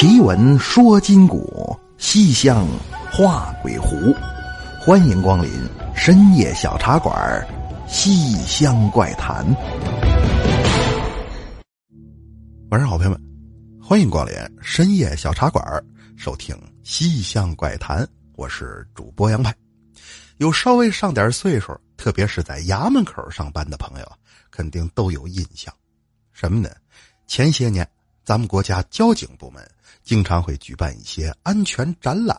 奇闻说今古，西厢画鬼狐。欢迎光临深夜小茶馆，《西厢怪谈》。晚上好，朋友们，欢迎光临深夜小茶馆，收听《西厢怪谈》。我是主播杨派。有稍微上点岁数，特别是在衙门口上班的朋友，肯定都有印象。什么呢？前些年，咱们国家交警部门经常会举办一些安全展览。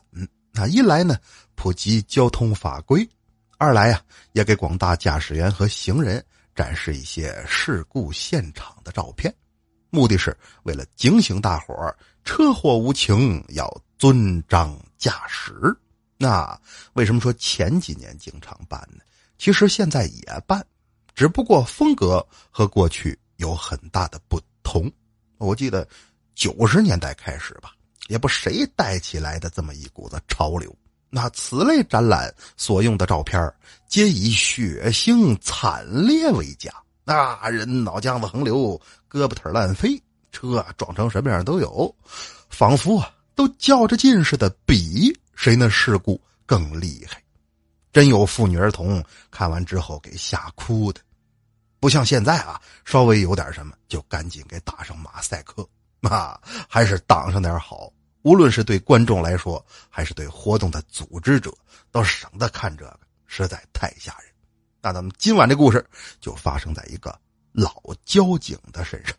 那一来呢，普及交通法规；二来呀，也给广大驾驶员和行人展示一些事故现场的照片。目的是为了警醒大伙儿，车祸无情，要遵章驾驶。那为什么说前几年经常办呢？其实现在也办，只不过风格和过去有很大的不同。我记得九十年代开始吧，也不谁带起来的这么一股子潮流。那此类展览所用的照片皆以血腥惨烈为佳，那人脑浆子横流，胳膊腿烂飞，车撞成什么样都有，仿佛啊都较着劲似的比。谁那事故更厉害？真有妇女儿童看完之后给吓哭的，不像现在啊，稍微有点什么就赶紧给打上马赛克啊，还是挡上点好。无论是对观众来说，还是对活动的组织者，都省得看这个，实在太吓人。那咱们今晚这故事就发生在一个老交警的身上。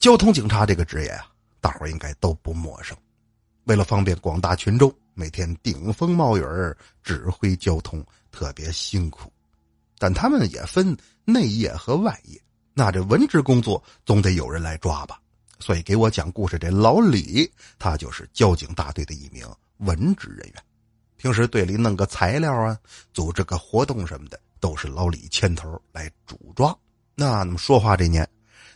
交通警察这个职业啊，大伙应该都不陌生。为了方便广大群众，每天顶风冒雨指挥交通，特别辛苦。但他们也分内业和外业，那这文职工作总得有人来抓吧。所以给我讲故事这老李，他就是交警大队的一名文职人员。平时队里弄个材料啊，组织个活动什么的，都是老李牵头来主抓。那那么说话这年，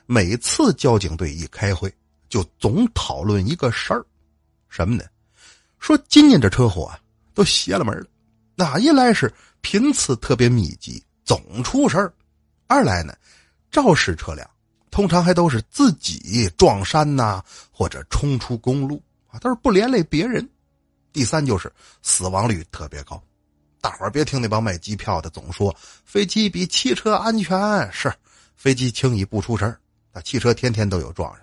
每次交警队一开会，就总讨论一个事儿。什么呢？说今年这车祸啊，都邪了门了。哪一来是频次特别密集，总出事儿；二来呢，肇事车辆通常还都是自己撞山呐，或者冲出公路啊，都是不连累别人。第三就是死亡率特别高。大伙儿别听那帮卖机票的总说飞机比汽车安全，是飞机轻易不出事儿，那汽车天天都有撞上。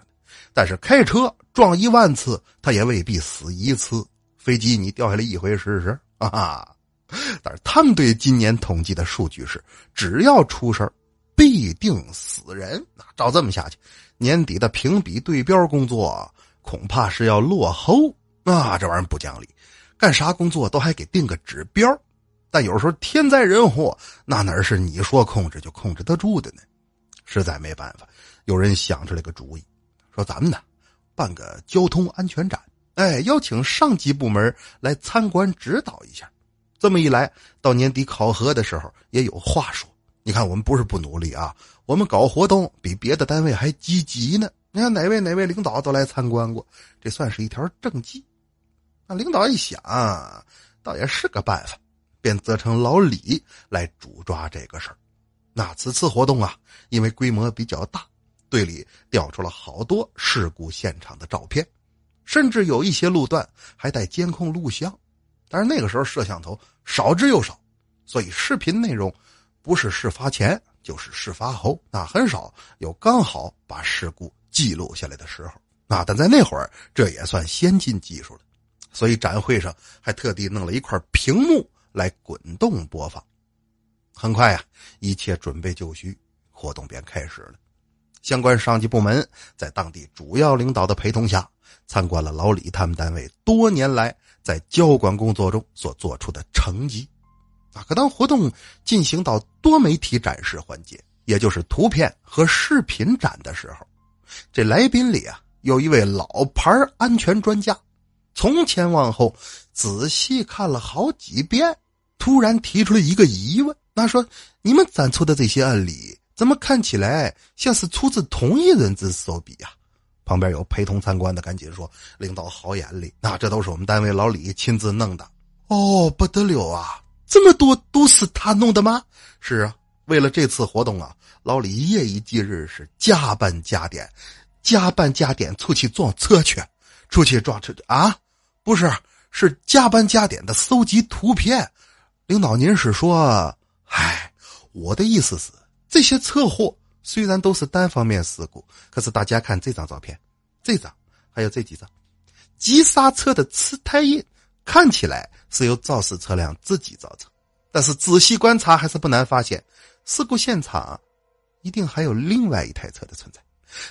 但是开车撞一万次，他也未必死一次。飞机你掉下来一回试试啊！但是他们对今年统计的数据是，只要出事必定死人。那照这么下去，年底的评比对标工作恐怕是要落后啊！这玩意儿不讲理，干啥工作都还给定个指标。但有时候天灾人祸，那哪是你说控制就控制得住的呢？实在没办法，有人想出来个主意。说咱们呢，办个交通安全展，哎，邀请上级部门来参观指导一下。这么一来，到年底考核的时候也有话说。你看，我们不是不努力啊，我们搞活动比别的单位还积极呢。你看哪位哪位领导都来参观过，这算是一条政绩。那领导一想，倒也是个办法，便责成老李来主抓这个事儿。那此次活动啊，因为规模比较大。队里调出了好多事故现场的照片，甚至有一些路段还带监控录像。但是那个时候摄像头少之又少，所以视频内容不是事发前就是事发后，那很少有刚好把事故记录下来的时候。啊，但在那会儿这也算先进技术了，所以展会上还特地弄了一块屏幕来滚动播放。很快呀，一切准备就绪，活动便开始了。相关上级部门在当地主要领导的陪同下，参观了老李他们单位多年来在交管工作中所做出的成绩。啊，可当活动进行到多媒体展示环节，也就是图片和视频展的时候，这来宾里啊有一位老牌安全专家，从前往后仔细看了好几遍，突然提出了一个疑问：那说你们展出的这些案例。怎么看起来像是出自同一人之手笔呀？旁边有陪同参观的，赶紧说：“领导好眼力，那这都是我们单位老李亲自弄的。”哦，不得了啊！这么多都是他弄的吗？是啊，为了这次活动啊，老李夜以继日，是加班加点，加班加点出去撞车去。出去撞车啊？不是，是加班加点的搜集图片。领导，您是说？唉，我的意思是，这些车祸虽然都是单方面事故，可是大家看这张照片，这张还有这几张，急刹车的磁胎印看起来是由肇事车辆自己造成，但是仔细观察还是不难发现，事故现场一定还有另外一台车的存在，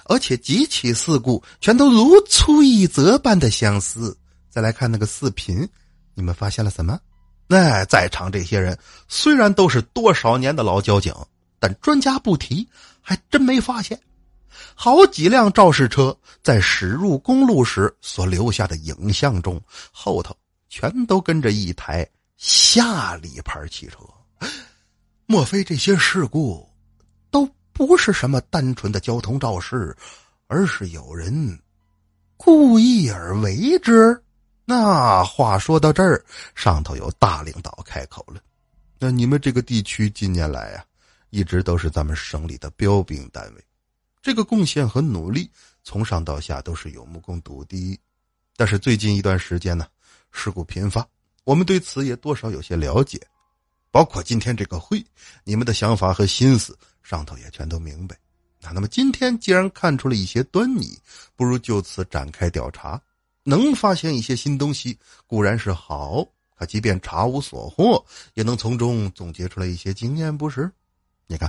而且几起事故全都如出一辙般的相似。再来看那个视频，你们发现了什么？那在场这些人虽然都是多少年的老交警，但专家不提，还真没发现，好几辆肇事车在驶入公路时所留下的影像中，后头全都跟着一台夏利牌汽车。莫非这些事故都不是什么单纯的交通肇事，而是有人故意而为之？那话说到这儿，上头有大领导开口了。那你们这个地区近年来啊，一直都是咱们省里的标兵单位，这个贡献和努力从上到下都是有目共睹的。但是最近一段时间呢，事故频发，我们对此也多少有些了解。包括今天这个会，你们的想法和心思，上头也全都明白。那那么今天既然看出了一些端倪，不如就此展开调查。能发现一些新东西固然是好，可即便查无所获，也能从中总结出来一些经验，不是？你看，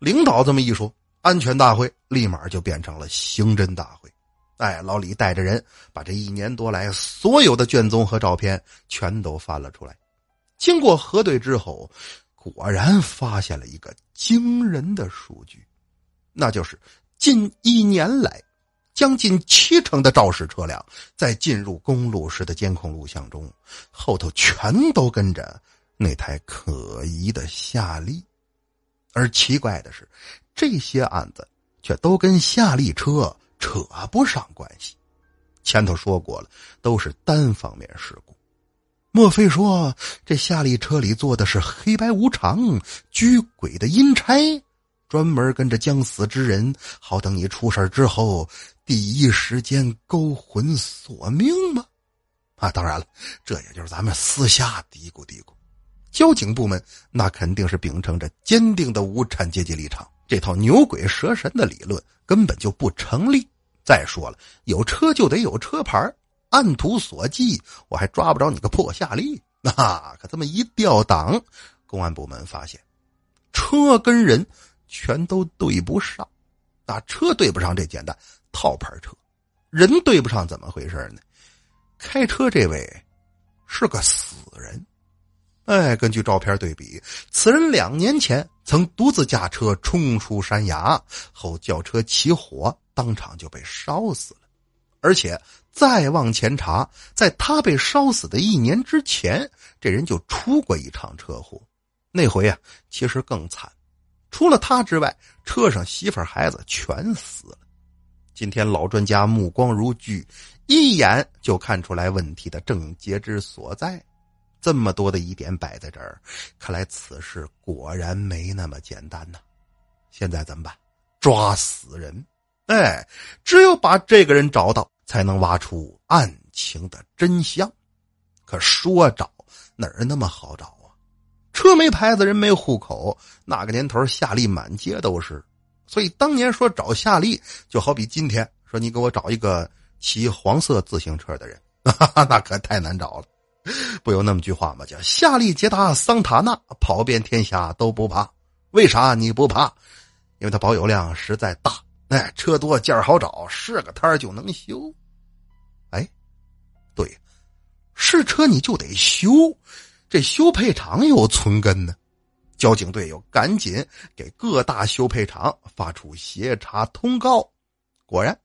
领导这么一说，安全大会立马就变成了刑侦大会。哎，老李带着人把这一年多来所有的卷宗和照片全都翻了出来，经过核对之后，果然发现了一个惊人的数据，那就是近一年来。将近七成的肇事车辆在进入公路时的监控录像中，后头全都跟着那台可疑的夏利。而奇怪的是，这些案子却都跟夏利车扯不上关系。前头说过了，都是单方面事故。莫非说这夏利车里坐的是黑白无常、居鬼的阴差？专门跟着将死之人，好等你出事之后，第一时间勾魂索命吗？啊，当然了，这也就是咱们私下嘀咕嘀咕。交警部门那肯定是秉承着坚定的无产阶级立场，这套牛鬼蛇神的理论根本就不成立。再说了，有车就得有车牌，按图索骥，我还抓不着你个破夏利。那可这么一调档，公安部门发现，车跟人。全都对不上，那车对不上这简单，套牌车，人对不上怎么回事呢？开车这位是个死人，哎，根据照片对比，此人两年前曾独自驾车冲出山崖后轿车起火，当场就被烧死了。而且再往前查，在他被烧死的一年之前，这人就出过一场车祸，那回啊，其实更惨。除了他之外，车上媳妇孩子全死了。今天老专家目光如炬，一眼就看出来问题的症结之所在。这么多的疑点摆在这儿，看来此事果然没那么简单呐。现在怎么办？抓死人！哎，只有把这个人找到，才能挖出案情的真相。可说找哪儿那么好找啊？车没牌子，人没户口，那个年头夏利满街都是，所以当年说找夏利，就好比今天说你给我找一个骑黄色自行车的人，那可太难找了。不有那么句话吗？叫夏利捷达桑塔纳跑遍天下都不怕。为啥你不怕？因为它保有量实在大，哎，车多件儿好找，是个摊儿就能修。哎，对，是车你就得修。这修配厂有存根呢，交警队又赶紧给各大修配厂发出协查通告。果然，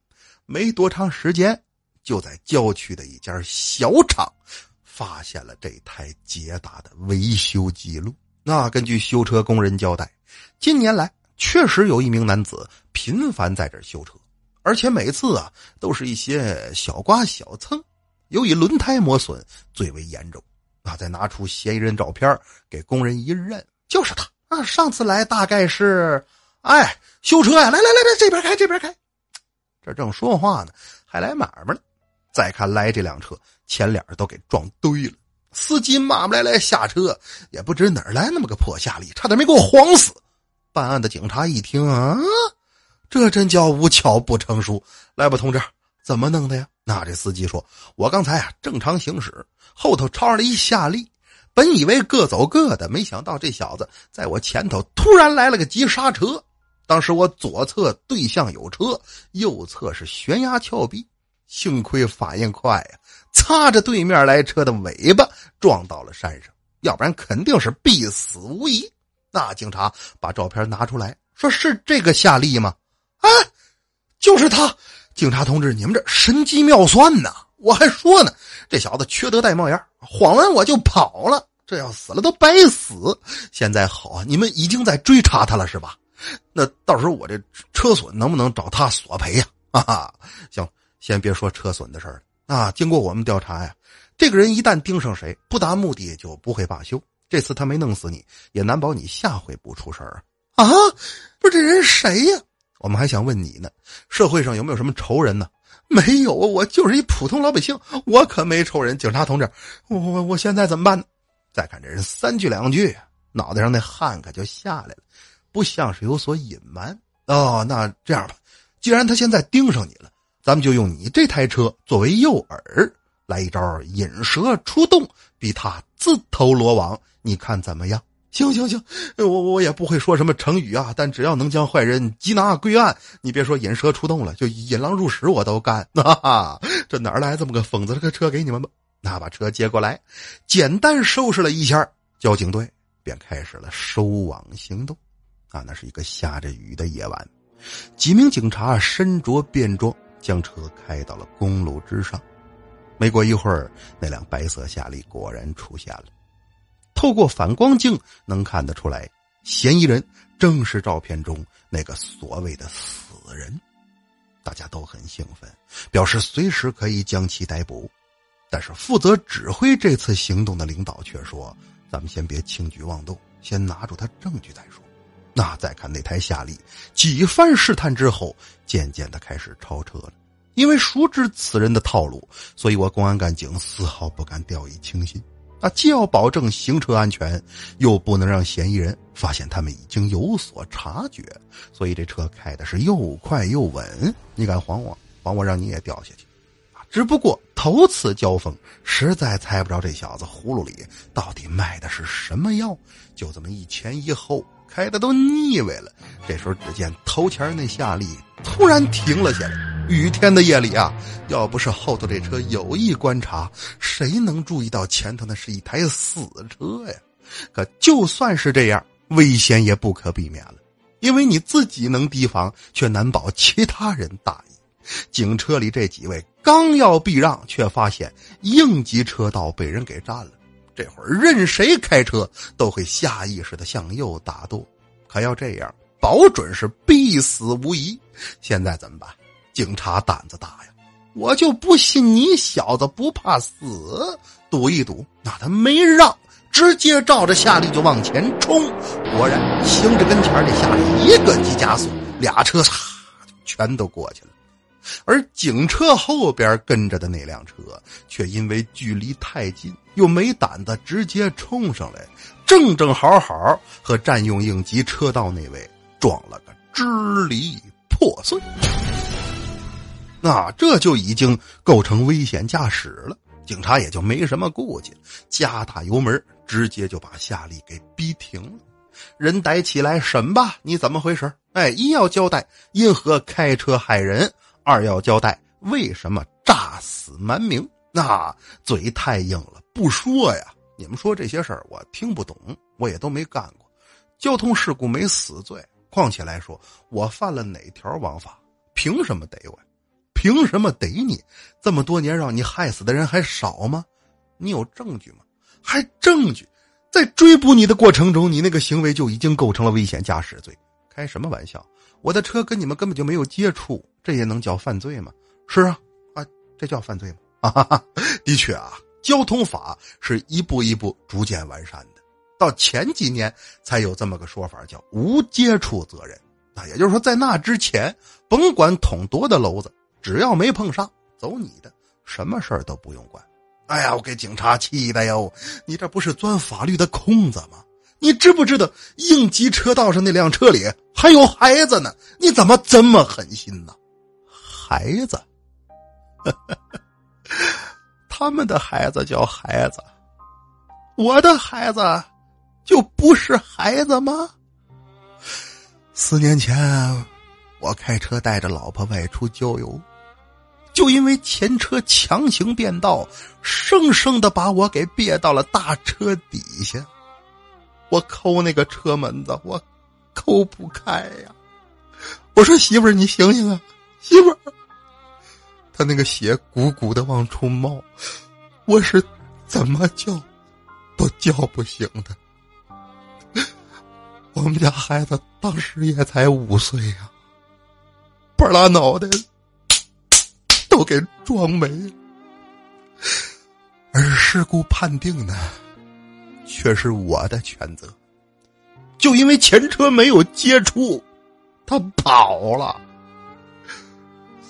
没多长时间，就在郊区的一家小厂发现了这台捷达的维修记录。那根据修车工人交代，近年来确实有一名男子频繁在这修车，而且每次啊都是一些小刮小蹭，尤以轮胎磨损最为严重。啊！再拿出嫌疑人照片给工人一认，就是他啊！上次来大概是，哎，修车呀！来来来来，这边开，这边开。这正说话呢，还来买卖呢。再看来这辆车，前脸都给撞堆了。司机骂骂咧咧下车，也不知哪来那么个破夏利，差点没给我晃死。办案的警察一听啊，这真叫无巧不成书。来吧，同志，怎么弄的呀？那这司机说：“我刚才啊正常行驶，后头超上了一夏利，本以为各走各的，没想到这小子在我前头突然来了个急刹车。当时我左侧对向有车，右侧是悬崖峭壁，幸亏反应快呀。”擦着对面来车的尾巴撞到了山上，要不然肯定是必死无疑。那警察把照片拿出来说：“是这个夏利吗？”啊，就是他！警察同志，你们这神机妙算呐！我还说呢，这小子缺德带冒烟，晃完我就跑了，这要死了都白死。现在好啊，你们已经在追查他了是吧？那到时候我这车损能不能找他索赔呀？哈哈，行，先别说车损的事儿了。啊！经过我们调查呀，这个人一旦盯上谁，不达目的就不会罢休。这次他没弄死你，也难保你下回不出事儿啊！啊，不是这人谁呀？我们还想问你呢，社会上有没有什么仇人呢？没有，我就是一普通老百姓，我可没仇人。警察同志，我我我现在怎么办？再看这人三句两句，脑袋上那汗可就下来了，不像是有所隐瞒哦。那这样吧，既然他现在盯上你了。咱们就用你这台车作为诱饵，来一招引蛇出洞，逼他自投罗网，你看怎么样？行行行，我我也不会说什么成语啊，但只要能将坏人缉拿归案，你别说引蛇出洞了，就引狼入室我都干。哈哈，这哪来这么个疯子？这个车给你们吧。那把车接过来，简单收拾了一下，交警队便开始了收网行动。啊，那是一个下着雨的夜晚，几名警察身着便装。将车开到了公路之上，没过一会儿，那辆白色夏利果然出现了。透过反光镜能看得出来，嫌疑人正是照片中那个所谓的死人。大家都很兴奋，表示随时可以将其逮捕。但是负责指挥这次行动的领导却说：“咱们先别轻举妄动，先拿住他证据再说。”那再看那台夏利，几番试探之后，渐渐的开始超车了。因为熟知此人的套路，所以我公安干警丝毫不敢掉以轻心。啊，既要保证行车安全，又不能让嫌疑人发现他们已经有所察觉，所以这车开的是又快又稳。你敢晃我，晃我让你也掉下去。只不过头次交锋，实在猜不着这小子葫芦里到底卖的是什么药，就这么一前一后。开的都腻歪了，这时候只见头前那夏利突然停了下来。雨天的夜里啊，要不是后头这车有意观察，谁能注意到前头那是一台死车呀？可就算是这样，危险也不可避免了，因为你自己能提防，却难保其他人大意。警车里这几位刚要避让，却发现应急车道被人给占了。这会儿任谁开车都会下意识的向右打舵，可要这样，保准是必死无疑。现在怎么办？警察胆子大呀！我就不信你小子不怕死，赌一赌。那他没让，直接照着夏利就往前冲。果然，行至跟前那夏利一个急加速，俩车嚓全都过去了。而警车后边跟着的那辆车，却因为距离太近，又没胆子直接冲上来，正正好好和占用应急车道那位撞了个支离破碎。那这就已经构成危险驾驶了，警察也就没什么顾忌，加大油门，直接就把夏利给逼停了。人逮起来审吧，你怎么回事？哎，一要交代因何开车害人。二要交代为什么诈死瞒名，那嘴太硬了，不说呀。你们说这些事儿我听不懂，我也都没干过。交通事故没死罪，况且来说我犯了哪条王法？凭什么逮我？凭什么逮你？这么多年让你害死的人还少吗？你有证据吗？还证据？在追捕你的过程中，你那个行为就已经构成了危险驾驶罪。开什么玩笑？我的车跟你们根本就没有接触。这也能叫犯罪吗？是啊，啊，这叫犯罪吗？啊，的确啊，交通法是一步一步逐渐完善的，到前几年才有这么个说法，叫无接触责任。那也就是说，在那之前，甭管捅多大篓子，只要没碰上，走你的，什么事儿都不用管。哎呀，我给警察气的哟！你这不是钻法律的空子吗？你知不知道应急车道上那辆车里还有孩子呢？你怎么这么狠心呢？孩子，他们的孩子叫孩子，我的孩子就不是孩子吗？四年前，我开车带着老婆外出郊游。就因为前车强行变道，生生的把我给别到了大车底下。我抠那个车门子，我抠不开呀。我说媳妇儿，你醒醒啊，媳妇儿。他那个血鼓鼓的往出冒，我是怎么叫都叫不醒的。我们家孩子当时也才五岁呀，半拉脑袋。都给撞没了，而事故判定呢，却是我的全责。就因为前车没有接触，他跑了。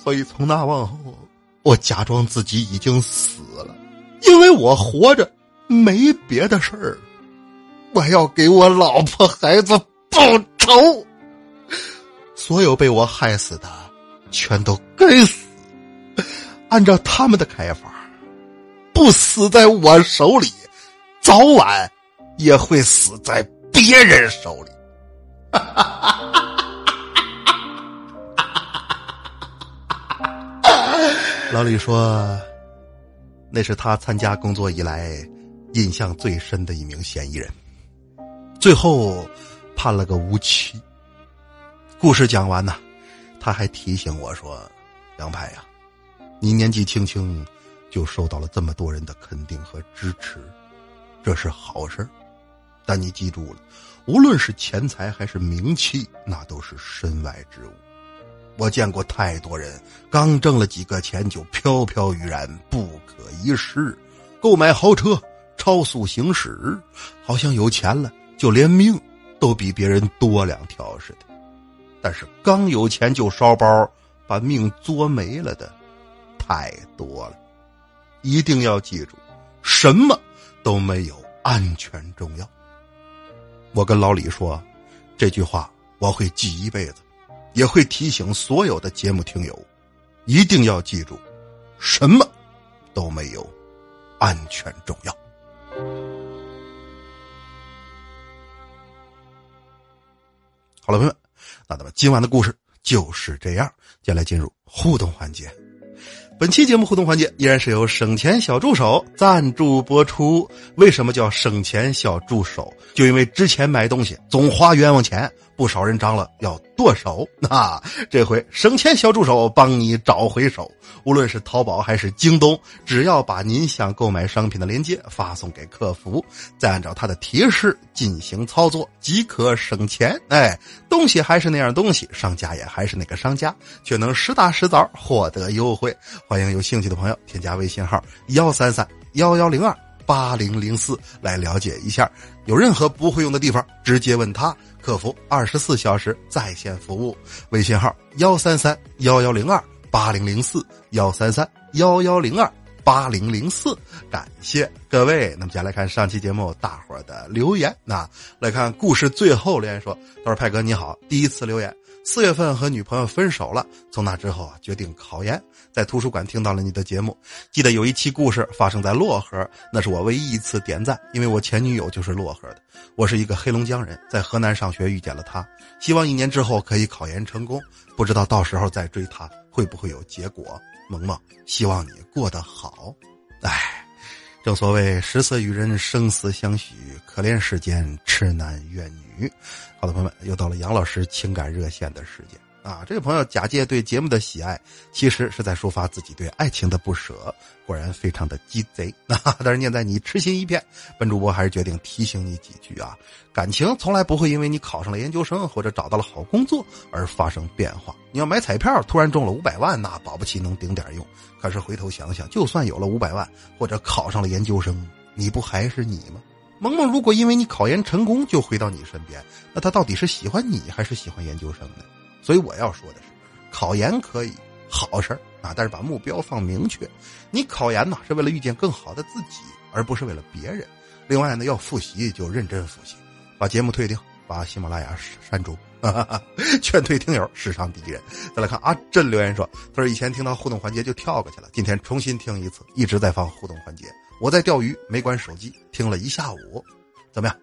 所以从那往后，我假装自己已经死了，因为我活着没别的事儿，我要给我老婆孩子报仇。所有被我害死的，全都该死。按照他们的开法，不死在我手里，早晚也会死在别人手里。哈哈哈哈老李说：“那是他参加工作以来印象最深的一名嫌疑人，最后判了个无期。”故事讲完呢，他还提醒我说：“杨排呀。”你年纪轻轻，就受到了这么多人的肯定和支持，这是好事但你记住了，无论是钱财还是名气，那都是身外之物。我见过太多人刚挣了几个钱就飘飘欲然、不可一世，购买豪车、超速行驶，好像有钱了就连命都比别人多两条似的。但是刚有钱就烧包，把命作没了的。太多了，一定要记住，什么都没有安全重要。我跟老李说这句话，我会记一辈子，也会提醒所有的节目听友，一定要记住，什么都没有安全重要。好了，朋友们，那咱们今晚的故事就是这样，接下来进入互动环节。本期节目互动环节依然是由省钱小助手赞助播出。为什么叫省钱小助手？就因为之前买东西总花冤枉钱，不少人张了要剁手。那这回省钱小助手帮你找回手。无论是淘宝还是京东，只要把您想购买商品的链接发送给客服，再按照他的提示进行操作，即可省钱。哎，东西还是那样东西，商家也还是那个商家，却能实打实早获得优惠。欢迎有兴趣的朋友添加微信号幺三三幺幺零二八零零四来了解一下。有任何不会用的地方，直接问他，客服二十四小时在线服务。微信号幺三三幺幺零二。八零零四幺三三幺幺零二八零零四，感谢各位。那么接下来看上期节目大伙儿的留言，那来看故事最后留言说：“他说派哥你好，第一次留言。”四月份和女朋友分手了，从那之后啊，决定考研。在图书馆听到了你的节目，记得有一期故事发生在漯河，那是我唯一一次点赞，因为我前女友就是漯河的。我是一个黑龙江人，在河南上学遇见了她，希望一年之后可以考研成功，不知道到时候再追她会不会有结果。萌萌，希望你过得好。唉。正所谓食色与人生死相许，可怜世间痴男怨女。好的，朋友们，又到了杨老师情感热线的时间啊！这位朋友假借对节目的喜爱，其实是在抒发自己对爱情的不舍，果然非常的鸡贼 啊！但是念在你痴心一片，本主播还是决定提醒你几句啊。感情从来不会因为你考上了研究生或者找到了好工作而发生变化。你要买彩票突然中了五百万，那保不齐能顶点用。可是回头想想，就算有了五百万或者考上了研究生，你不还是你吗？萌萌如果因为你考研成功就回到你身边，那他到底是喜欢你还是喜欢研究生呢？所以我要说的是，考研可以，好事儿啊，但是把目标放明确。你考研呢是为了遇见更好的自己，而不是为了别人。另外呢，要复习就认真复习，把节目退订，把喜马拉雅删除，劝退听友，史上第一人。再来看阿珍留言说，他说以前听到互动环节就跳过去了，今天重新听一次，一直在放互动环节。我在钓鱼，没关手机，听了一下午，怎么样？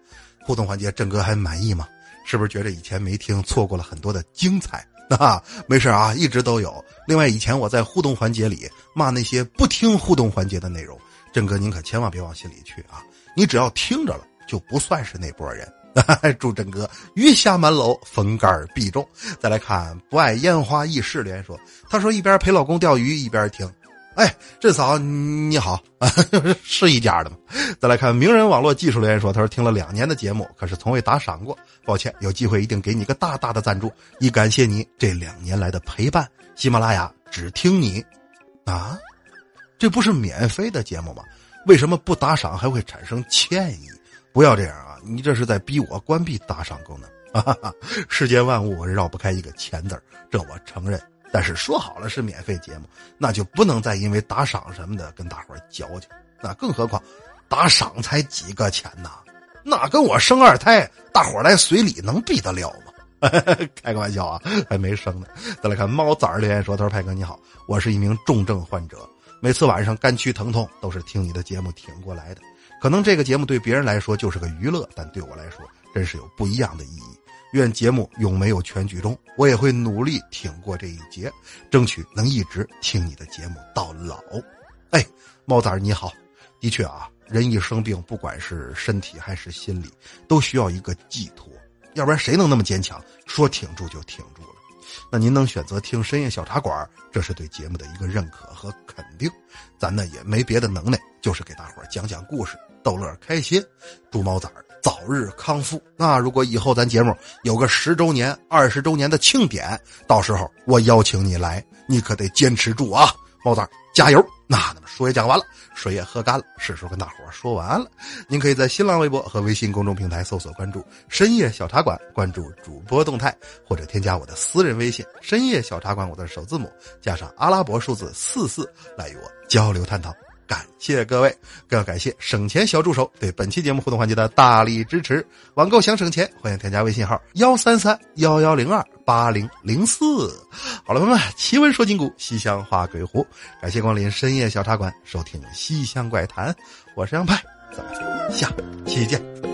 互动环节，郑哥还满意吗？是不是觉得以前没听，错过了很多的精彩？啊，没事啊，一直都有。另外，以前我在互动环节里骂那些不听互动环节的内容，郑哥您可千万别往心里去啊！你只要听着了，就不算是那波人。祝郑哥鱼下满楼，逢杆必中。再来看不爱烟花易逝连说，他说一边陪老公钓鱼一边听。哎，郑嫂你好，是一家的吗？再来看名人网络技术留言说，他说听了两年的节目，可是从未打赏过，抱歉，有机会一定给你个大大的赞助，以感谢你这两年来的陪伴。喜马拉雅只听你，啊，这不是免费的节目吗？为什么不打赏还会产生歉意？不要这样啊，你这是在逼我关闭打赏功能。哈哈哈世间万物绕不开一个钱字这我承认。但是说好了是免费节目，那就不能再因为打赏什么的跟大伙儿矫情。那更何况，打赏才几个钱呐，那跟我生二胎，大伙儿来随礼能比得了吗？开个玩笑啊，还没生呢。再来看猫崽儿留言说：“他说派哥你好，我是一名重症患者，每次晚上肝区疼痛都是听你的节目挺过来的。可能这个节目对别人来说就是个娱乐，但对我来说真是有不一样的意义。”愿节目永没有全剧终，我也会努力挺过这一劫，争取能一直听你的节目到老。哎，猫崽儿你好，的确啊，人一生病，不管是身体还是心理，都需要一个寄托，要不然谁能那么坚强，说挺住就挺住了？那您能选择听深夜小茶馆，这是对节目的一个认可和肯定。咱呢也没别的能耐，就是给大伙讲讲故事，逗乐开心。祝猫崽儿。早日康复。那如果以后咱节目有个十周年、二十周年的庆典，到时候我邀请你来，你可得坚持住啊，猫蛋加油！那那么说也讲完了，水也喝干了，是时候跟大伙说完了。您可以在新浪微博和微信公众平台搜索关注“深夜小茶馆”，关注主播动态，或者添加我的私人微信“深夜小茶馆”，我的首字母加上阿拉伯数字四四，来与我交流探讨。感谢各位，更要感谢省钱小助手对本期节目互动环节的大力支持。网购想省钱，欢迎添加微信号幺三三幺幺零二八零零四。好了，朋友们，奇闻说今古，西乡话鬼狐。感谢光临深夜小茶馆，收听西乡怪谈。我是杨派，咱们下期见。